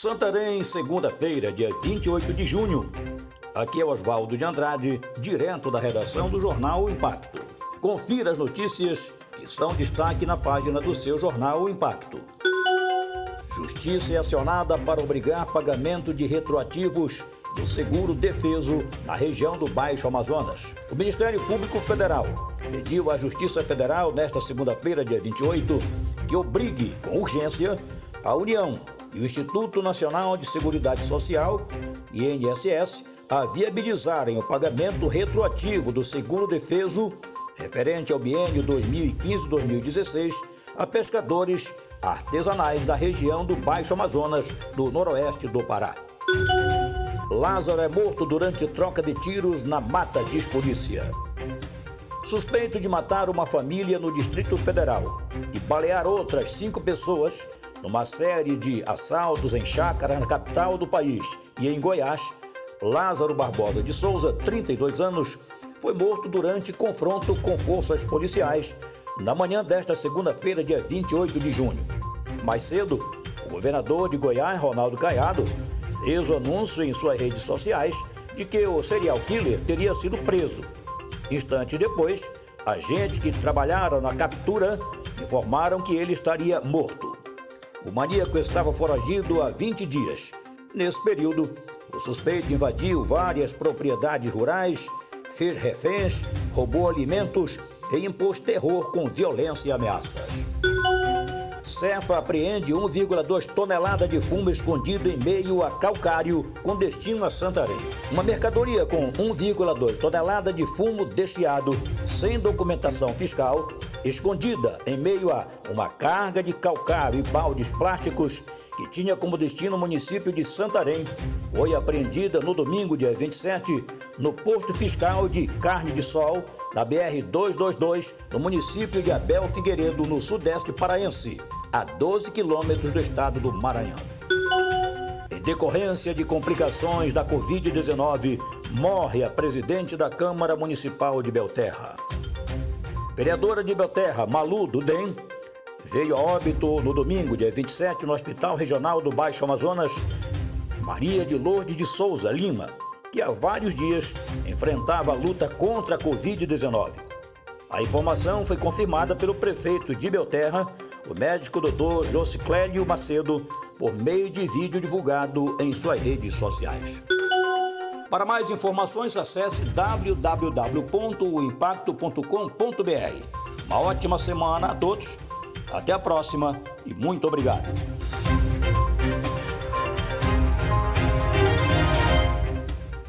Santarém, segunda-feira, dia 28 de junho. Aqui é Oswaldo de Andrade, direto da redação do jornal o Impacto. Confira as notícias que são destaque na página do seu jornal o Impacto. Justiça é acionada para obrigar pagamento de retroativos do seguro defeso na região do Baixo Amazonas. O Ministério Público Federal pediu à Justiça Federal nesta segunda-feira, dia 28, que obrigue com urgência a União e o Instituto Nacional de Seguridade Social, INSS, a viabilizarem o pagamento retroativo do seguro defeso referente ao biênio 2015-2016 a pescadores artesanais da região do Baixo Amazonas, do noroeste do Pará. Lázaro é morto durante troca de tiros na mata, diz polícia. Suspeito de matar uma família no Distrito Federal e balear outras cinco pessoas numa série de assaltos em chácara na capital do país e em Goiás, Lázaro Barbosa de Souza, 32 anos, foi morto durante confronto com forças policiais na manhã desta segunda-feira, dia 28 de junho. Mais cedo, o governador de Goiás, Ronaldo Caiado, fez o anúncio em suas redes sociais de que o serial killer teria sido preso. Instantes depois, agentes que trabalharam na captura informaram que ele estaria morto. O maníaco estava foragido há 20 dias. Nesse período, o suspeito invadiu várias propriedades rurais, fez reféns, roubou alimentos e impôs terror com violência e ameaças. Cefa apreende 1,2 tonelada de fumo escondido em meio a calcário com destino a Santarém. Uma mercadoria com 1,2 tonelada de fumo desfiado, sem documentação fiscal, escondida em meio a uma carga de calcário e baldes plásticos que tinha como destino o município de Santarém, foi apreendida no domingo, dia 27, no posto fiscal de carne de sol da BR 222, no município de Abel Figueiredo, no sudeste paraense, a 12 quilômetros do estado do Maranhão. Em decorrência de complicações da Covid-19, morre a presidente da Câmara Municipal de Belterra. Vereadora de Belterra, Malu Dudem, veio a óbito no domingo, dia 27, no Hospital Regional do Baixo Amazonas, Maria de Lourdes de Souza Lima, que há vários dias enfrentava a luta contra a Covid-19. A informação foi confirmada pelo prefeito de Belterra, o médico Dr. Josiclélio Macedo, por meio de vídeo divulgado em suas redes sociais. Para mais informações, acesse www.impacto.com.br. Uma ótima semana a todos, até a próxima e muito obrigado.